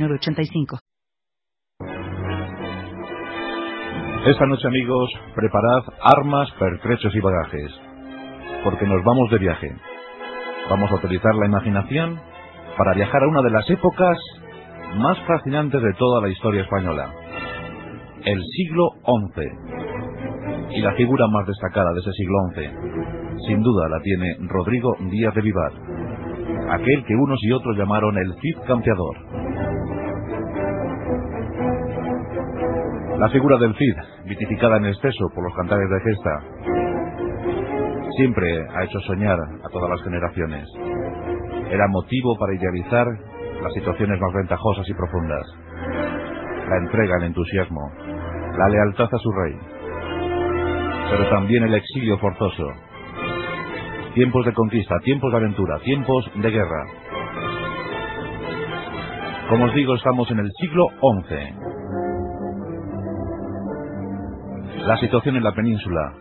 906985. Esta noche, amigos, preparad armas, pertrechos y bagajes, porque nos vamos de viaje. Vamos a utilizar la imaginación para viajar a una de las épocas más fascinantes de toda la historia española, el siglo XI. Y la figura más destacada de ese siglo XI, sin duda la tiene Rodrigo Díaz de Vivar, aquel que unos y otros llamaron el Cid Campeador. La figura del Cid, vitificada en exceso por los cantares de gesta, siempre ha hecho soñar a todas las generaciones. Era motivo para idealizar las situaciones más ventajosas y profundas. La entrega, el entusiasmo, la lealtad a su rey, pero también el exilio forzoso. Tiempos de conquista, tiempos de aventura, tiempos de guerra. Como os digo, estamos en el siglo XI. La situación en la península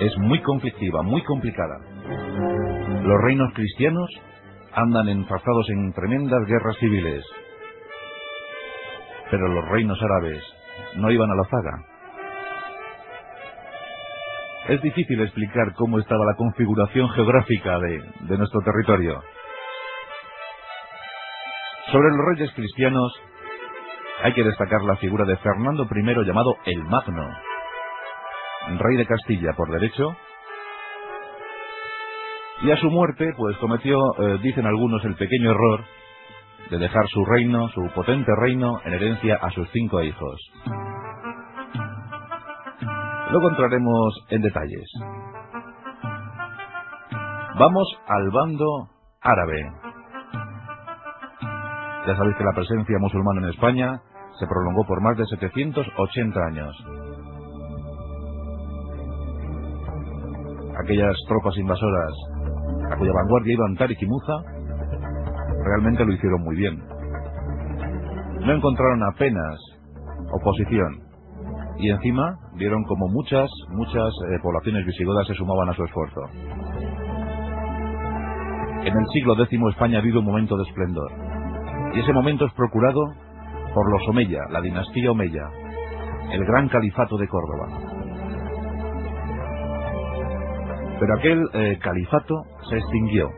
es muy conflictiva, muy complicada. Los reinos cristianos andan enfrascados en tremendas guerras civiles. Pero los reinos árabes no iban a la zaga. Es difícil explicar cómo estaba la configuración geográfica de, de nuestro territorio. Sobre los reyes cristianos hay que destacar la figura de Fernando I llamado el Magno, rey de Castilla por derecho, y a su muerte, pues cometió, eh, dicen algunos, el pequeño error de dejar su reino, su potente reino, en herencia a sus cinco hijos. Luego entraremos en detalles. Vamos al bando árabe. Ya sabéis que la presencia musulmana en España se prolongó por más de 780 años. Aquellas tropas invasoras a cuya vanguardia iban Tarik y Muza, realmente lo hicieron muy bien. No encontraron apenas oposición y encima vieron como muchas, muchas eh, poblaciones visigodas se sumaban a su esfuerzo. En el siglo X España ha habido un momento de esplendor y ese momento es procurado por los Omeya, la dinastía Omeya, el gran califato de Córdoba. Pero aquel eh, califato se extinguió.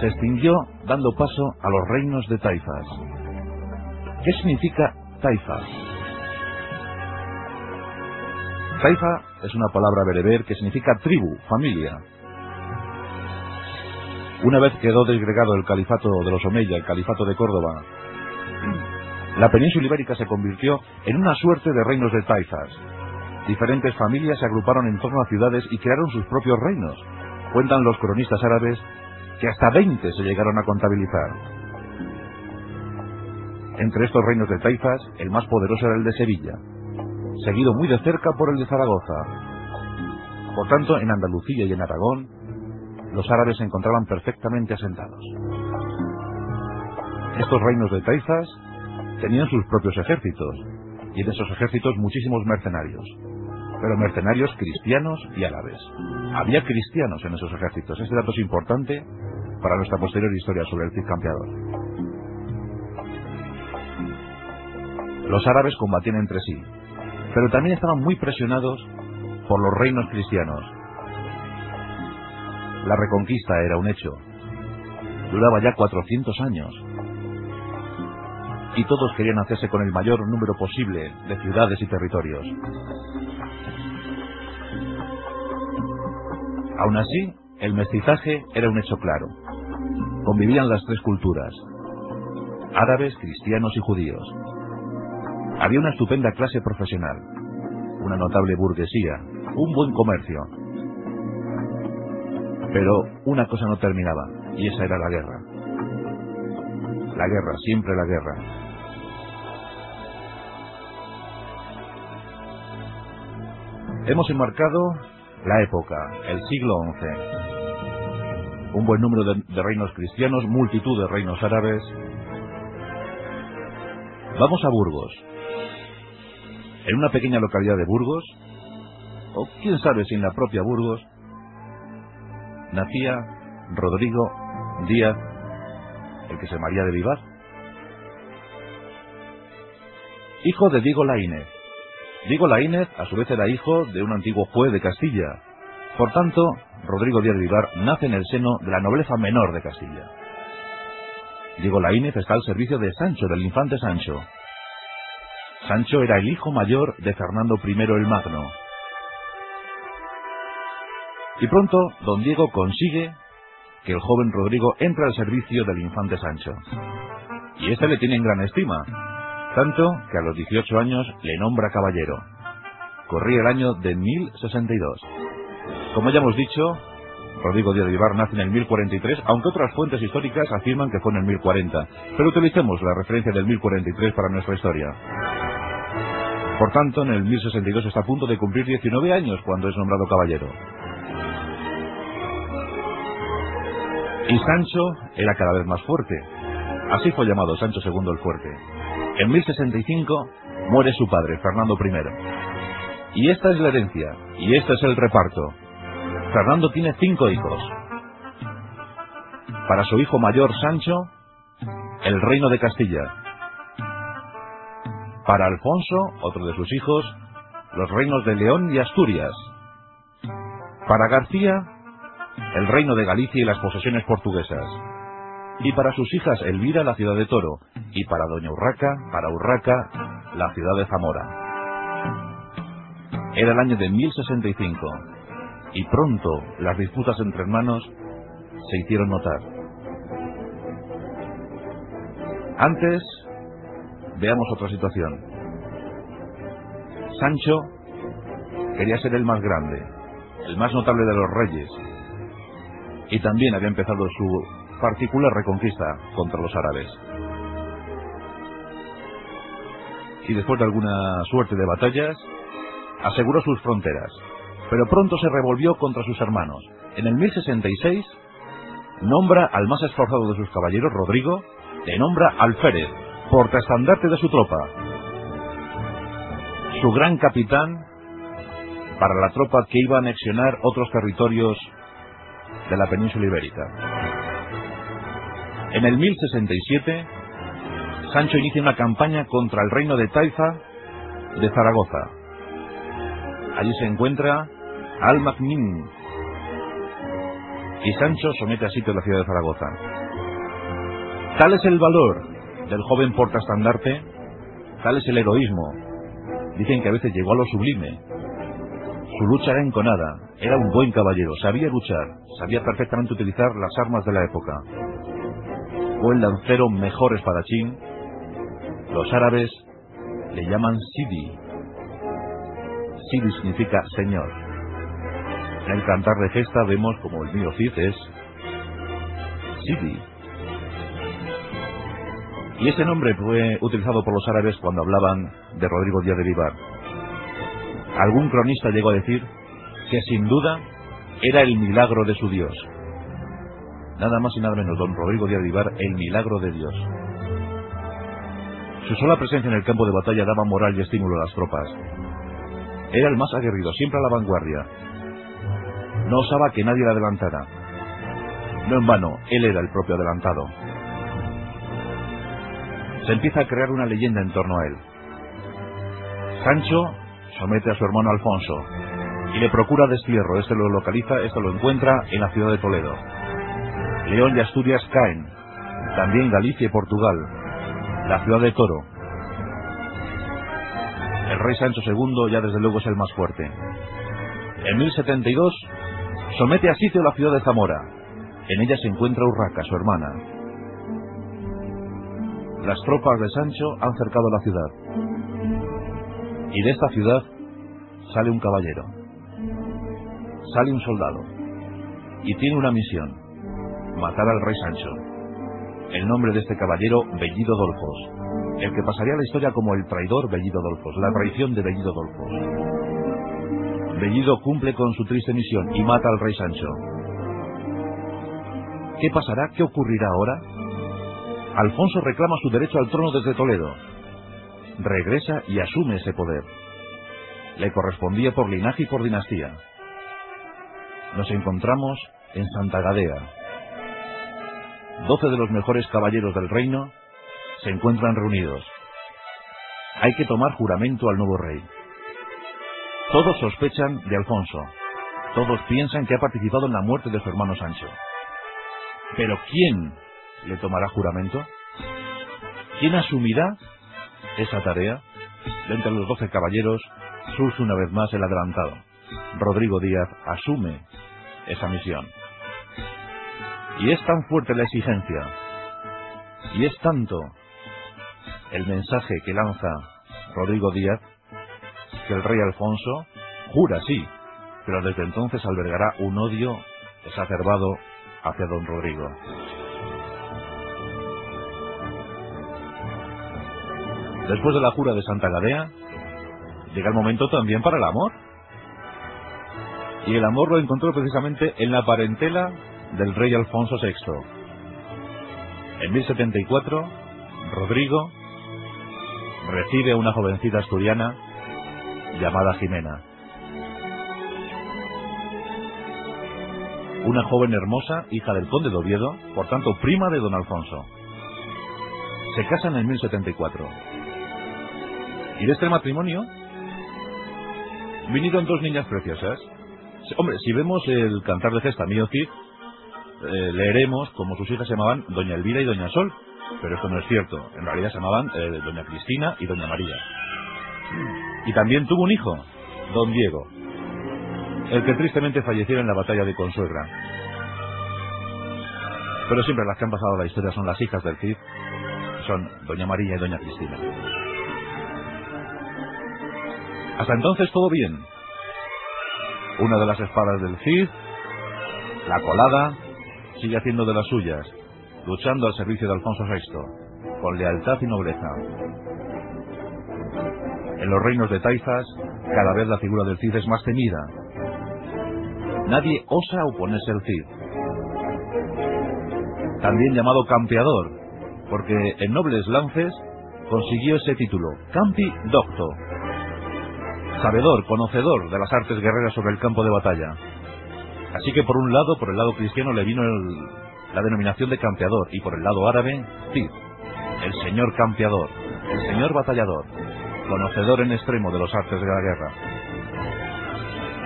Se extinguió dando paso a los reinos de taifas. ¿Qué significa taifa? Taifa es una palabra bereber que significa tribu, familia. Una vez quedó desgregado el califato de los Omeya, el califato de Córdoba, la península ibérica se convirtió en una suerte de reinos de taifas. Diferentes familias se agruparon en torno a ciudades y crearon sus propios reinos. Cuentan los cronistas árabes que hasta 20 se llegaron a contabilizar. Entre estos reinos de taifas, el más poderoso era el de Sevilla, seguido muy de cerca por el de Zaragoza. Por tanto, en Andalucía y en Aragón, los árabes se encontraban perfectamente asentados. Estos reinos de taifas tenían sus propios ejércitos, y en esos ejércitos muchísimos mercenarios, pero mercenarios cristianos y árabes. Había cristianos en esos ejércitos. Este dato es importante para nuestra posterior historia sobre el Cid Campeador. Los árabes combatían entre sí, pero también estaban muy presionados por los reinos cristianos. La reconquista era un hecho. Duraba ya 400 años. Y todos querían hacerse con el mayor número posible de ciudades y territorios. Aún así, el mestizaje era un hecho claro. Convivían las tres culturas, árabes, cristianos y judíos. Había una estupenda clase profesional, una notable burguesía, un buen comercio. Pero una cosa no terminaba, y esa era la guerra. La guerra, siempre la guerra. Hemos enmarcado la época, el siglo XI. Un buen número de, reinos cristianos, multitud de reinos árabes. Vamos a Burgos. En una pequeña localidad de Burgos, o quién sabe si en la propia Burgos, nacía Rodrigo Díaz, el que se María de Vivar, hijo de Diego Laínez. Diego Laínez, a su vez, era hijo de un antiguo juez de Castilla. Por tanto, Rodrigo Díaz de Vivar nace en el seno de la nobleza menor de Castilla. Diego Laínez está al servicio de Sancho, del infante Sancho. Sancho era el hijo mayor de Fernando I el Magno. Y pronto, don Diego consigue que el joven Rodrigo entre al servicio del infante Sancho. Y este le tiene en gran estima, tanto que a los 18 años le nombra caballero. Corría el año de 1062. Como ya hemos dicho, Rodrigo Díaz de Vivar nace en el 1043, aunque otras fuentes históricas afirman que fue en el 1040. Pero utilicemos la referencia del 1043 para nuestra historia. Por tanto, en el 1062 está a punto de cumplir 19 años cuando es nombrado caballero. Y Sancho era cada vez más fuerte. Así fue llamado Sancho II el Fuerte. En 1065 muere su padre, Fernando I. Y esta es la herencia, y este es el reparto. Fernando tiene cinco hijos. Para su hijo mayor, Sancho, el reino de Castilla. Para Alfonso, otro de sus hijos, los reinos de León y Asturias. Para García, el reino de Galicia y las posesiones portuguesas. Y para sus hijas Elvira, la ciudad de Toro, y para doña Urraca, para Urraca, la ciudad de Zamora. Era el año de 1065, y pronto las disputas entre hermanos se hicieron notar. Antes, veamos otra situación. Sancho quería ser el más grande, el más notable de los reyes, y también había empezado su particular reconquista contra los árabes. Y después de alguna suerte de batallas, aseguró sus fronteras, pero pronto se revolvió contra sus hermanos. En el 1066 nombra al más esforzado de sus caballeros, Rodrigo, le nombra alférez, portaestandarte de su tropa, su gran capitán para la tropa que iba a anexionar otros territorios de la península ibérica. En el 1067, Sancho inicia una campaña contra el reino de Taifa de Zaragoza. Allí se encuentra Al-Magnin y Sancho somete a sitio la ciudad de Zaragoza. Tal es el valor del joven portaestandarte, tal es el heroísmo. Dicen que a veces llegó a lo sublime, su lucha era enconada, era un buen caballero, sabía luchar, sabía perfectamente utilizar las armas de la época. Fue el lancero mejor espadachín. Los árabes le llaman Sidi. Sidi significa señor. En el cantar de gesta vemos como el mío Cid es Sidi. Y ese nombre fue utilizado por los árabes cuando hablaban de Rodrigo Díaz de Vivar Algún cronista llegó a decir que sin duda era el milagro de su Dios. Nada más y nada menos, don Rodrigo de Vivar, el milagro de Dios. Su sola presencia en el campo de batalla daba moral y estímulo a las tropas. Era el más aguerrido, siempre a la vanguardia. No osaba que nadie le adelantara. No en vano, él era el propio adelantado. Se empieza a crear una leyenda en torno a él. Sancho somete a su hermano Alfonso y le procura destierro. Este lo localiza, esto lo encuentra en la ciudad de Toledo. León y Asturias caen, también Galicia y Portugal, la ciudad de Toro. El rey Sancho II ya desde luego es el más fuerte. En 1072 somete a sitio la ciudad de Zamora. En ella se encuentra Urraca, su hermana. Las tropas de Sancho han cercado la ciudad. Y de esta ciudad sale un caballero, sale un soldado, y tiene una misión, matar al rey Sancho. El nombre de este caballero, Bellido Dolfos, el que pasaría a la historia como el traidor Bellido Dolfos, la traición de Bellido Dolfos. Bellido cumple con su triste misión y mata al rey Sancho. ¿Qué pasará? ¿Qué ocurrirá ahora? Alfonso reclama su derecho al trono desde Toledo. Regresa y asume ese poder. Le correspondía por linaje y por dinastía. Nos encontramos en Santa Gadea. Doce de los mejores caballeros del reino se encuentran reunidos. Hay que tomar juramento al nuevo rey. Todos sospechan de Alfonso. Todos piensan que ha participado en la muerte de su hermano Sancho. Pero ¿quién le tomará juramento? ¿Quién asumirá esa tarea? De entre los doce caballeros surge una vez más el adelantado. Rodrigo Díaz asume esa misión. Y es tan fuerte la exigencia, y es tanto el mensaje que lanza Rodrigo Díaz, que el rey Alfonso jura sí, pero desde entonces albergará un odio exacerbado hacia don Rodrigo. Después de la jura de Santa Gadea, llega el momento también para el amor. Y el amor lo encontró precisamente en la parentela del rey Alfonso VI. En 1074, Rodrigo recibe a una jovencita asturiana llamada Jimena. Una joven hermosa, hija del conde de Oviedo, por tanto prima de don Alfonso. Se casan en 1074. Y de este matrimonio vinieron dos niñas preciosas. Hombre, si vemos el cantar de gesta mío Cid, eh, leeremos como sus hijas se llamaban Doña Elvira y Doña Sol, pero esto no es cierto. En realidad se llamaban eh, Doña Cristina y Doña María. Y también tuvo un hijo, Don Diego, el que tristemente falleció en la batalla de Consuegra. Pero siempre las que han pasado la historia son las hijas del Cid, son Doña María y Doña Cristina. Hasta entonces todo bien. Una de las espadas del Cid, la colada, sigue haciendo de las suyas, luchando al servicio de Alfonso VI, con lealtad y nobleza. En los reinos de Taifas, cada vez la figura del Cid es más temida. Nadie osa oponerse al Cid. También llamado campeador, porque en nobles lances consiguió ese título, Campi Docto, sabedor, conocedor de las artes guerreras sobre el campo de batalla. Así que por un lado, por el lado cristiano, le vino la denominación de campeador y por el lado árabe, Cid, el señor campeador, el señor batallador, conocedor en extremo de los artes de la guerra.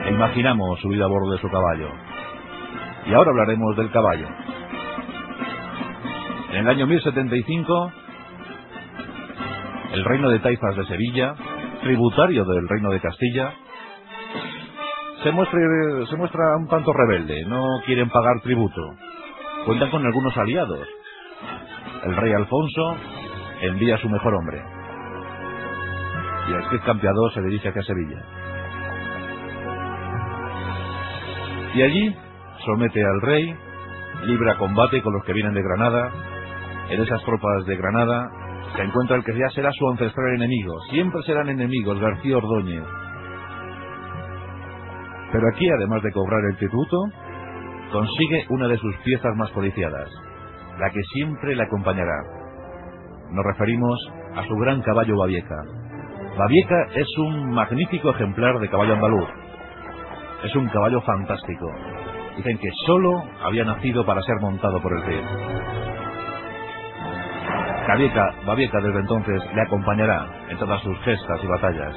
E imaginamos subir a bordo de su caballo. Y ahora hablaremos del caballo. En el año 1075, el reino de Taifas de Sevilla, tributario del reino de Castilla, se muestra, se muestra un tanto rebelde, no quieren pagar tributo. Cuentan con algunos aliados. El rey Alfonso envía a su mejor hombre. Y el Cid campeador se dirige hacia Sevilla. Y allí somete al rey, libra combate con los que vienen de Granada. En esas tropas de Granada se encuentra el que ya será su ancestral enemigo. Siempre serán enemigos, García Ordóñez. Pero aquí, además de cobrar el tributo, consigue una de sus piezas más codiciadas, la que siempre le acompañará. Nos referimos a su gran caballo Babieca. Babieca es un magnífico ejemplar de caballo andaluz. Es un caballo fantástico. Dicen que solo había nacido para ser montado por el rey. Babieca, Babieca desde entonces le acompañará en todas sus gestas y batallas.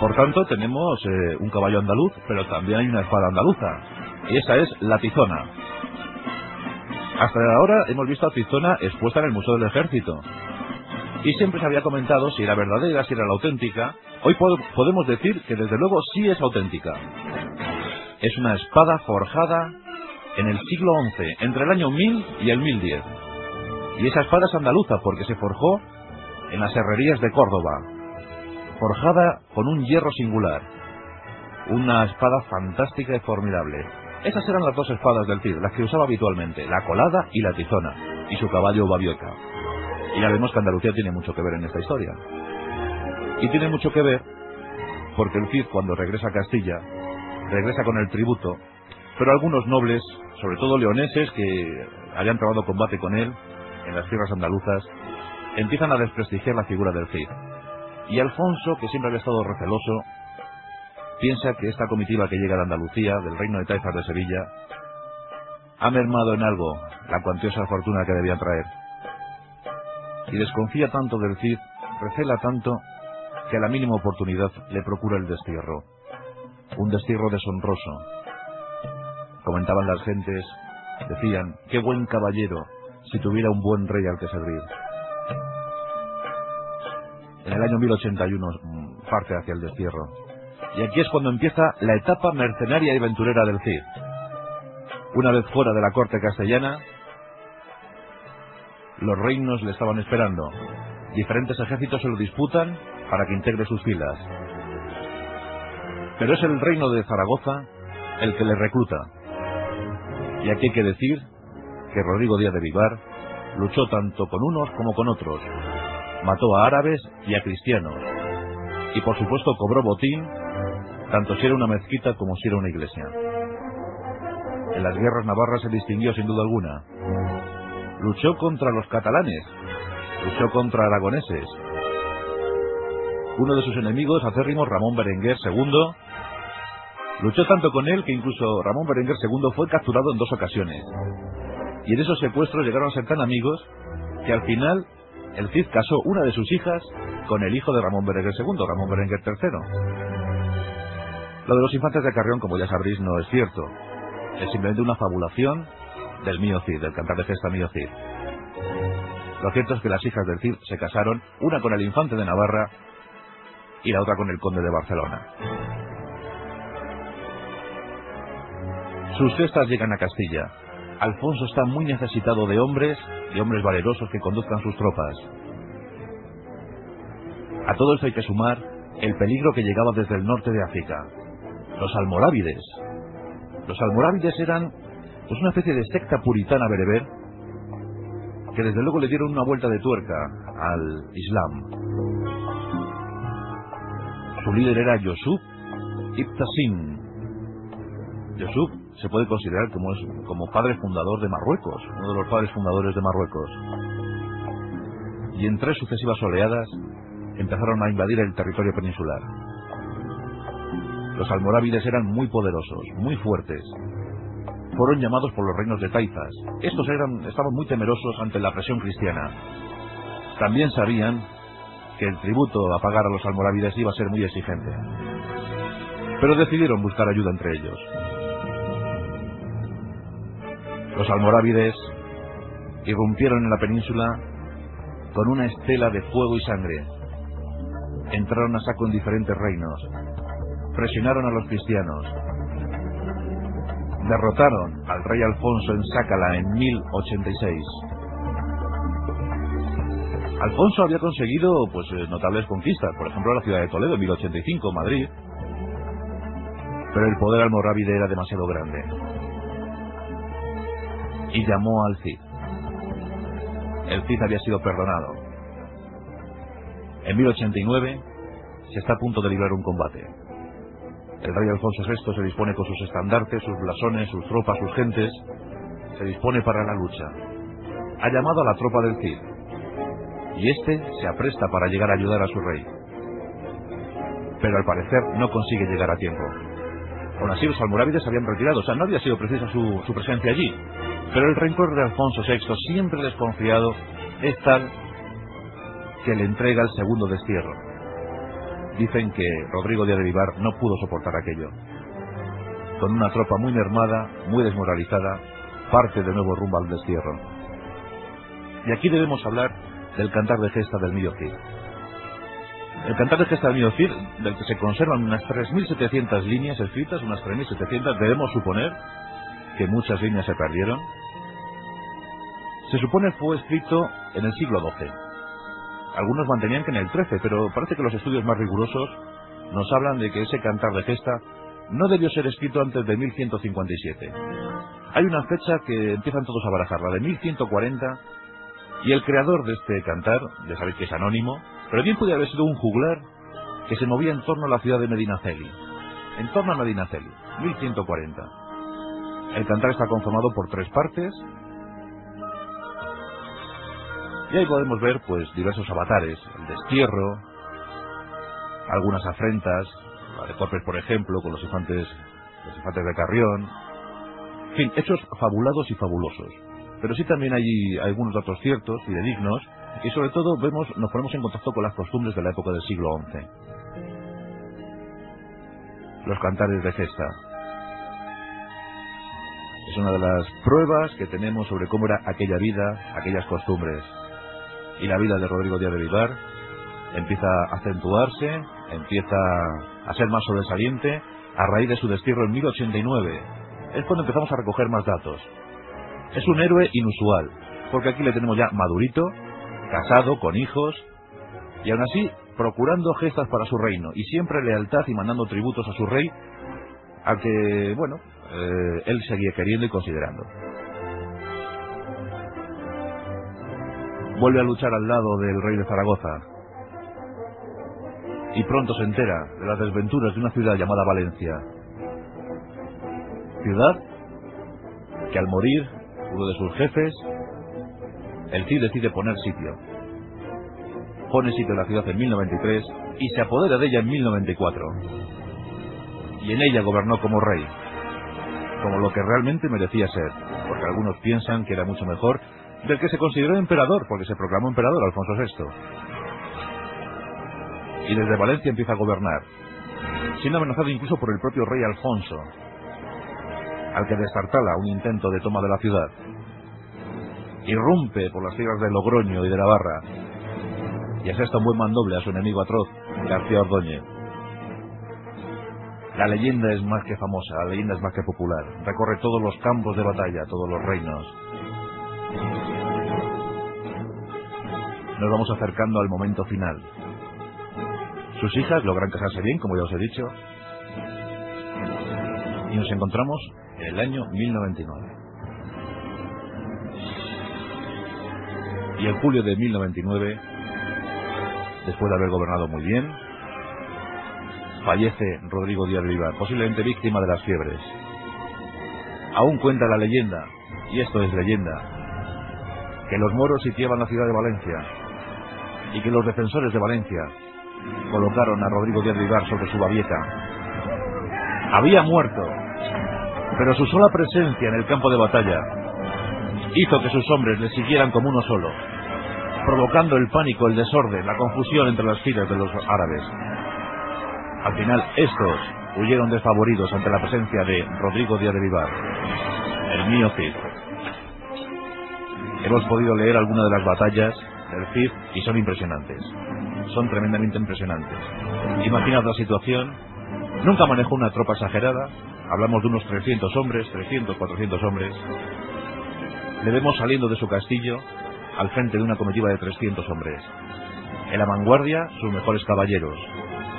Por tanto, tenemos eh, un caballo andaluz, pero también hay una espada andaluza. Y esa es la tizona. Hasta ahora hemos visto a tizona expuesta en el Museo del Ejército. Y siempre se había comentado si era verdadera, si era la auténtica. Hoy podemos decir que desde luego sí es auténtica. Es una espada forjada en el siglo XI, entre el año 1000 y el 1010. Y esa espada es andaluza porque se forjó en las herrerías de Córdoba, forjada con un hierro singular. Una espada fantástica y formidable. Esas eran las dos espadas del Cid, las que usaba habitualmente, la colada y la tizona, y su caballo Babioca. Y ya vemos que Andalucía tiene mucho que ver en esta historia. Y tiene mucho que ver porque el Cid cuando regresa a Castilla, regresa con el tributo, pero algunos nobles, sobre todo leoneses que habían trabado combate con él en las tierras andaluzas, empiezan a desprestigiar la figura del Cid. Y Alfonso, que siempre había estado receloso, piensa que esta comitiva que llega de Andalucía, del reino de Taifas de Sevilla, ha mermado en algo la cuantiosa fortuna que debían traer. Y desconfía tanto del Cid, recela tanto, que a la mínima oportunidad le procura el destierro. Un destierro deshonroso. Comentaban las gentes, decían, qué buen caballero si tuviera un buen rey al que servir. En el año 1081 mm, parte hacia el destierro. Y aquí es cuando empieza la etapa mercenaria y aventurera del Cid. Una vez fuera de la corte castellana, los reinos le estaban esperando. Diferentes ejércitos se lo disputan para que integre sus filas. Pero es el reino de Zaragoza el que le recluta. Y aquí hay que decir que Rodrigo Díaz de Vivar luchó tanto con unos como con otros. Mató a árabes y a cristianos. Y por supuesto cobró botín, tanto si era una mezquita como si era una iglesia. En las guerras navarras se distinguió sin duda alguna. Luchó contra los catalanes, luchó contra aragoneses, uno de sus enemigos, acérrimo Ramón Berenguer II, luchó tanto con él que incluso Ramón Berenguer II fue capturado en dos ocasiones. Y en esos secuestros llegaron a ser tan amigos que al final el Cid casó una de sus hijas con el hijo de Ramón Berenguer II, Ramón Berenguer III. Lo de los infantes de Carrión, como ya sabréis, no es cierto. Es simplemente una fabulación del mío Cid, del cantar de gesta mío Cid. Lo cierto es que las hijas del Cid se casaron, una con el infante de Navarra y la otra con el conde de Barcelona. Sus cestas llegan a Castilla. Alfonso está muy necesitado de hombres, y hombres valerosos que conduzcan sus tropas. A todo esto hay que sumar el peligro que llegaba desde el norte de África. Los almorávides. Los almorávides eran pues una especie de secta puritana bereber que desde luego le dieron una vuelta de tuerca al Islam. Su líder era Yusuf Ibtasim. Yusuf se puede considerar como, es, como padre fundador de Marruecos, uno de los padres fundadores de Marruecos. Y en tres sucesivas oleadas empezaron a invadir el territorio peninsular. Los almorávides eran muy poderosos, muy fuertes. Fueron llamados por los reinos de Taifas. Estos eran, estaban muy temerosos ante la presión cristiana. También sabían que el tributo a pagar a los almorávides iba a ser muy exigente. Pero decidieron buscar ayuda entre ellos. Los almorávides irrumpieron en la península con una estela de fuego y sangre. Entraron a saco en diferentes reinos. Presionaron a los cristianos. Derrotaron al rey Alfonso en Sácala en 1086 Alfonso había conseguido pues eh, notables conquistas, por ejemplo la ciudad de Toledo en 1085, Madrid, pero el poder almorávide era demasiado grande. Y llamó al Cid. El Cid había sido perdonado. En 1089 se está a punto de librar un combate. El rey Alfonso VI se dispone con sus estandartes, sus blasones, sus tropas, sus gentes, se dispone para la lucha. Ha llamado a la tropa del Cid y este se apresta para llegar a ayudar a su rey. Pero al parecer no consigue llegar a tiempo. Aún así los almorávides habían retirado, o sea, no había sido precisa su, su presencia allí. Pero el rencor de Alfonso VI, siempre desconfiado, es tal que le entrega el segundo destierro. Dicen que Rodrigo de Vivar no pudo soportar aquello. Con una tropa muy mermada, muy desmoralizada, parte de nuevo rumbo al destierro. Y aquí debemos hablar del cantar de gesta del Mío Cid. El cantar de gesta del Mío Cid, del que se conservan unas 3.700 líneas escritas, unas 3.700, debemos suponer que muchas líneas se perdieron. Se supone fue escrito en el siglo XII. Algunos mantenían que en el XIII, pero parece que los estudios más rigurosos nos hablan de que ese cantar de gesta no debió ser escrito antes de 1157. Hay una fecha que empiezan todos a barajar, la de 1140, y el creador de este cantar, ya sabéis que es anónimo, pero bien podría haber sido un juglar que se movía en torno a la ciudad de Medinaceli. En torno a Medinaceli, 1140. El cantar está conformado por tres partes. Y ahí podemos ver pues diversos avatares, el destierro, algunas afrentas, la de Corpes por ejemplo, con los infantes, los infantes de Carrión. En fin, hechos fabulados y fabulosos. Pero sí también hay algunos datos ciertos y dignos y sobre todo vemos, nos ponemos en contacto con las costumbres de la época del siglo XI. Los cantares de gesta. Es una de las pruebas que tenemos sobre cómo era aquella vida, aquellas costumbres. Y la vida de Rodrigo Díaz de Vivar empieza a acentuarse, empieza a ser más sobresaliente a raíz de su destierro en 1089. Es cuando empezamos a recoger más datos. Es un héroe inusual, porque aquí le tenemos ya madurito, casado, con hijos, y aún así procurando gestas para su reino, y siempre lealtad y mandando tributos a su rey, a que, bueno, eh, él seguía queriendo y considerando. Vuelve a luchar al lado del rey de Zaragoza, y pronto se entera de las desventuras de una ciudad llamada Valencia. Ciudad que al morir uno de sus jefes el Cid decide poner sitio. Pone sitio a la ciudad en 1093 y se apodera de ella en 1094. Y en ella gobernó como rey, como lo que realmente merecía ser, porque algunos piensan que era mucho mejor del que se consideró emperador, porque se proclamó emperador Alfonso VI. Y desde Valencia empieza a gobernar, siendo amenazado incluso por el propio rey Alfonso, al que destartala un intento de toma de la ciudad irrumpe por las tierras de Logroño y de Navarra y asesta un buen mandoble a su enemigo atroz, García Ordóñez. La leyenda es más que famosa, la leyenda es más que popular. Recorre todos los campos de batalla, todos los reinos. Nos vamos acercando al momento final. Sus hijas logran casarse bien, como ya os he dicho, y nos encontramos en el año 1099. Y en julio de 1099, después de haber gobernado muy bien, fallece Rodrigo Díaz Vivar, posiblemente víctima de las fiebres. Aún cuenta la leyenda, y esto es leyenda, que los moros sitiaban la ciudad de Valencia y que los defensores de Valencia colocaron a Rodrigo Díaz Vivar sobre su babieta. Había muerto, pero su sola presencia en el campo de batalla hizo que sus hombres le siguieran como uno solo, provocando el pánico, el desorden, la confusión entre las filas de los árabes. Al final, estos huyeron desfavoridos ante la presencia de Rodrigo Díaz de Vivar, el mío Cid. Hemos podido leer algunas de las batallas del Cid y son impresionantes. Son tremendamente impresionantes. Imaginad la situación. Nunca manejó una tropa exagerada. Hablamos de unos 300 hombres, 300, 400 hombres le vemos saliendo de su castillo al frente de una comitiva de 300 hombres. En la vanguardia, sus mejores caballeros.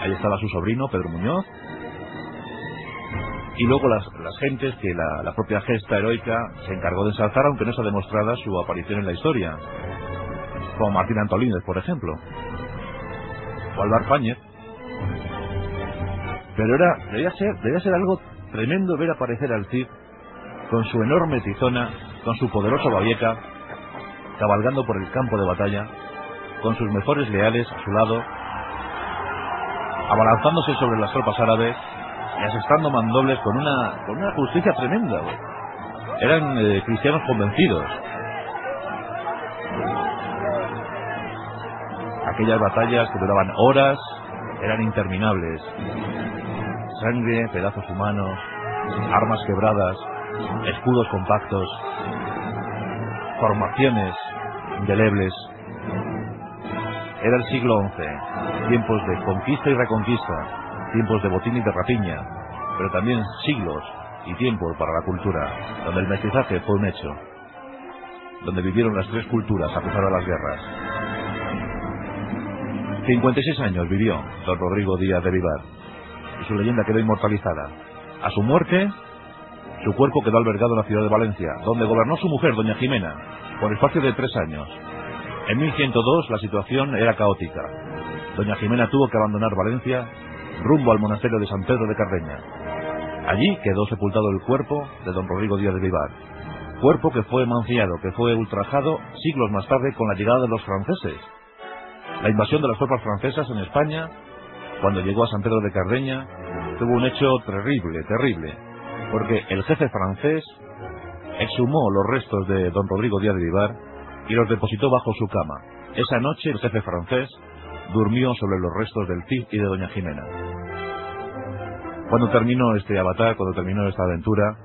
Ahí estaba su sobrino, Pedro Muñoz. Y luego las, gentes que la, propia gesta heroica se encargó de ensalzar, aunque no está demostrada su aparición en la historia. Como Martín Antolínez, por ejemplo. O Álvaro Fáñez. Pero era, debía ser, debía ser algo tremendo ver aparecer al Cid con su enorme tizona con su poderoso babieca, cabalgando por el campo de batalla, con sus mejores leales a su lado, abalanzándose sobre las tropas árabes y asestando mandobles con una, con una justicia tremenda. Eran eh, cristianos convencidos. Aquellas batallas que duraban horas eran interminables. Sangre, pedazos humanos, armas quebradas, escudos compactos, formaciones indelebles. Era el siglo XI, tiempos de conquista y reconquista, tiempos de botín y de rapiña, pero también siglos y tiempos para la cultura, donde el mestizaje fue un hecho, donde vivieron las tres culturas a pesar de las guerras. 56 años vivió don Rodrigo Díaz de Vivar y su leyenda quedó inmortalizada. A su muerte, su cuerpo quedó albergado en la ciudad de Valencia, donde gobernó su mujer, doña Jimena, por espacio de tres años. En 1102 la situación era caótica. doña Jimena tuvo que abandonar Valencia rumbo al monasterio de San Pedro de Cardeña. Allí quedó sepultado el cuerpo de don Rodrigo Díaz de Vivar, cuerpo que fue manciado, que fue ultrajado siglos más tarde con la llegada de los franceses. La invasión de las tropas francesas en España, cuando llegó a San Pedro de Cardeña, tuvo un hecho terrible, terrible, porque el jefe francés exhumó los restos de don Rodrigo Díaz de Vivar y los depositó bajo su cama. Esa noche el jefe francés durmió sobre los restos del Cid y de doña Jimena. Cuando terminó este avatar, cuando terminó esta aventura,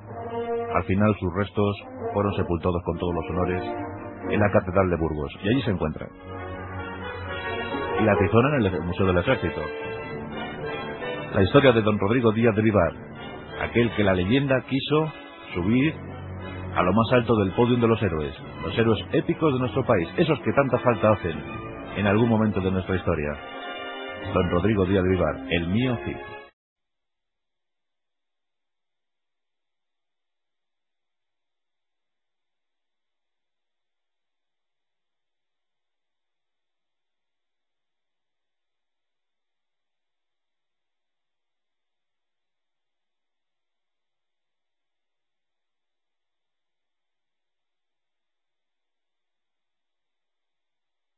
al final sus restos fueron sepultados con todos los honores en la Catedral de Burgos, y allí se encuentran. Y la atesoran en el Museo del Ejército. La historia de don Rodrigo Díaz de Vivar, aquel que la leyenda quiso subir a lo más alto del podio de los héroes, los héroes épicos de nuestro país, esos que tanta falta hacen en algún momento de nuestra historia. Don Rodrigo Díaz de Vivar, el mío Cid.